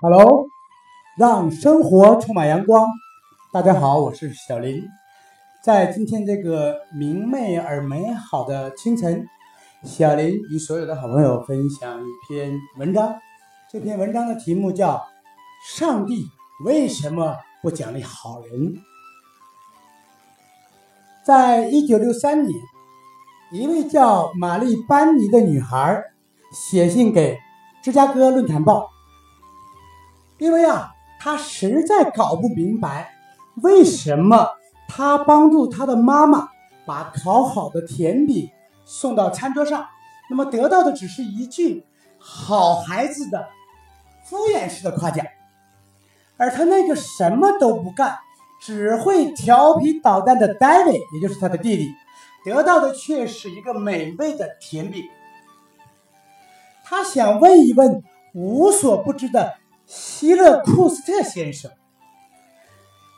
Hello，让生活充满阳光。大家好，我是小林。在今天这个明媚而美好的清晨，小林与所有的好朋友分享一篇文章。这篇文章的题目叫《上帝为什么不奖励好人》。在一九六三年，一位叫玛丽·班尼的女孩写信给《芝加哥论坛报》。因为啊，他实在搞不明白，为什么他帮助他的妈妈把烤好的甜饼送到餐桌上，那么得到的只是一句“好孩子”的敷衍式的夸奖，而他那个什么都不干，只会调皮捣蛋的 David，也就是他的弟弟，得到的却是一个美味的甜饼。他想问一问无所不知的。希勒库斯特先生，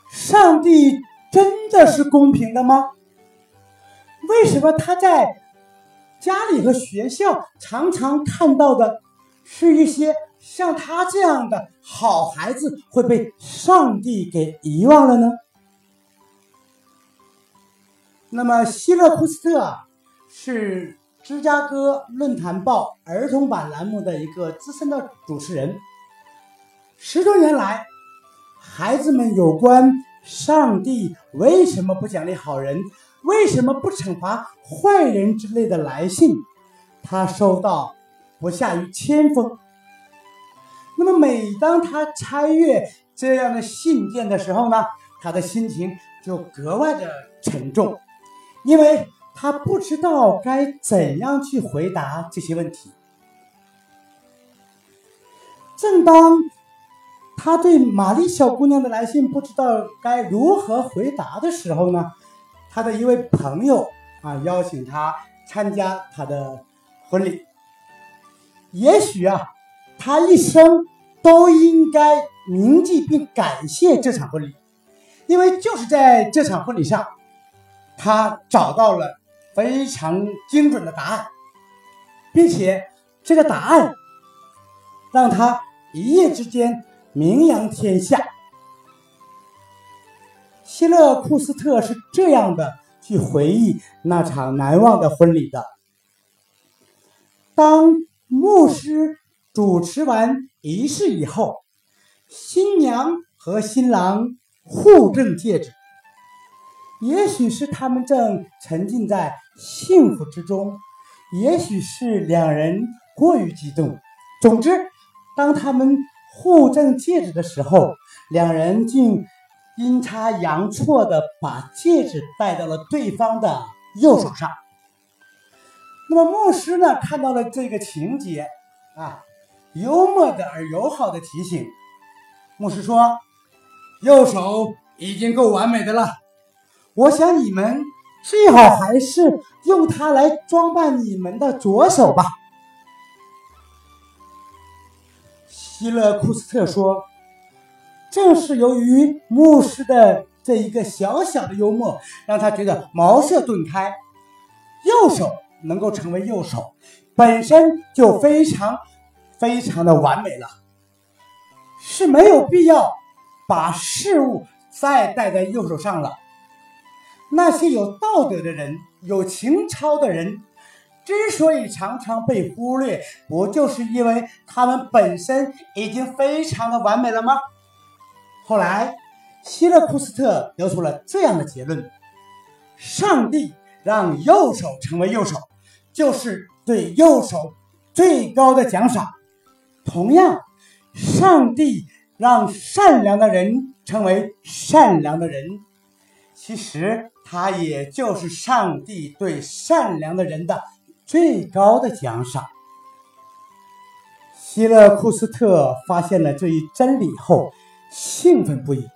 上帝真的是公平的吗？为什么他在家里和学校常常看到的是一些像他这样的好孩子会被上帝给遗忘了呢？那么，希勒库斯特啊是芝加哥论坛报儿童版栏目的一个资深的主持人。十多年来，孩子们有关上帝为什么不奖励好人、为什么不惩罚坏人之类的来信，他收到不下于千封。那么，每当他拆阅这样的信件的时候呢，他的心情就格外的沉重，因为他不知道该怎样去回答这些问题。正当他对玛丽小姑娘的来信不知道该如何回答的时候呢，他的一位朋友啊邀请他参加他的婚礼。也许啊，他一生都应该铭记并感谢这场婚礼，因为就是在这场婚礼上，他找到了非常精准的答案，并且这个答案让他一夜之间。名扬天下。希勒库斯特是这样的去回忆那场难忘的婚礼的：当牧师主持完仪式以后，新娘和新郎互赠戒指。也许是他们正沉浸在幸福之中，也许是两人过于激动。总之，当他们。互赠戒指的时候，两人竟阴差阳错的把戒指戴到了对方的右手上。那么牧师呢，看到了这个情节，啊，幽默的而友好的提醒，牧师说：“右手已经够完美的了，我想你们最好还是用它来装扮你们的左手吧。”希勒库斯特说：“正是由于牧师的这一个小小的幽默，让他觉得茅塞顿开。右手能够成为右手，本身就非常非常的完美了，是没有必要把事物再戴在右手上了。那些有道德的人，有情操的人。”之所以常常被忽略，不就是因为他们本身已经非常的完美了吗？后来，希勒库斯特得出了这样的结论：上帝让右手成为右手，就是对右手最高的奖赏。同样，上帝让善良的人成为善良的人，其实他也就是上帝对善良的人的。最高的奖赏。希勒库斯特发现了这一真理后，兴奋不已。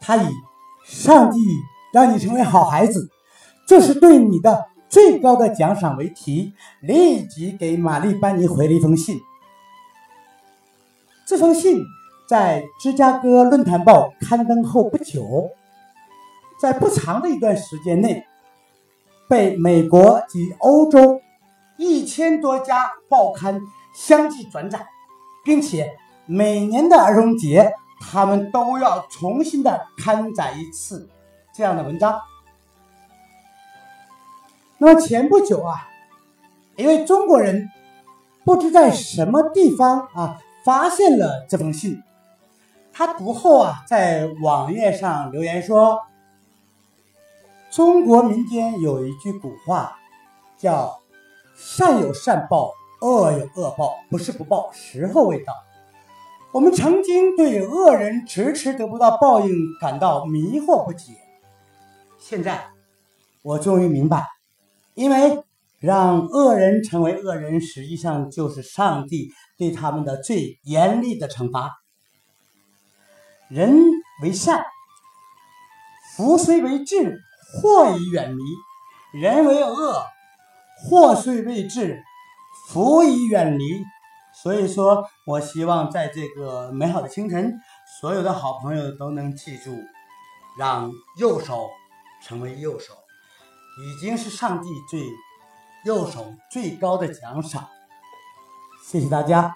他以“上帝让你成为好孩子，这是对你的最高的奖赏”为题，立即给玛丽·班尼回了一封信。这封信在《芝加哥论坛报》刊登后不久，在不长的一段时间内。被美国及欧洲一千多家报刊相继转载，并且每年的儿童节，他们都要重新的刊载一次这样的文章。那么前不久啊，一位中国人不知在什么地方啊发现了这封信，他读后啊在网页上留言说：“中国民间有一句古话，叫‘善有善报，恶有恶报，不是不报，时候未到’。”我们曾经对恶人迟迟得不到报应感到迷惑不解，现在我终于明白，因为让恶人成为恶人，实际上就是上帝对他们的最严厉的惩罚。人为善，福虽为至，祸已远离；人为恶，祸虽未至，福已远离。所以说我希望在这个美好的清晨，所有的好朋友都能记住，让右手成为右手，已经是上帝最右手最高的奖赏。谢谢大家。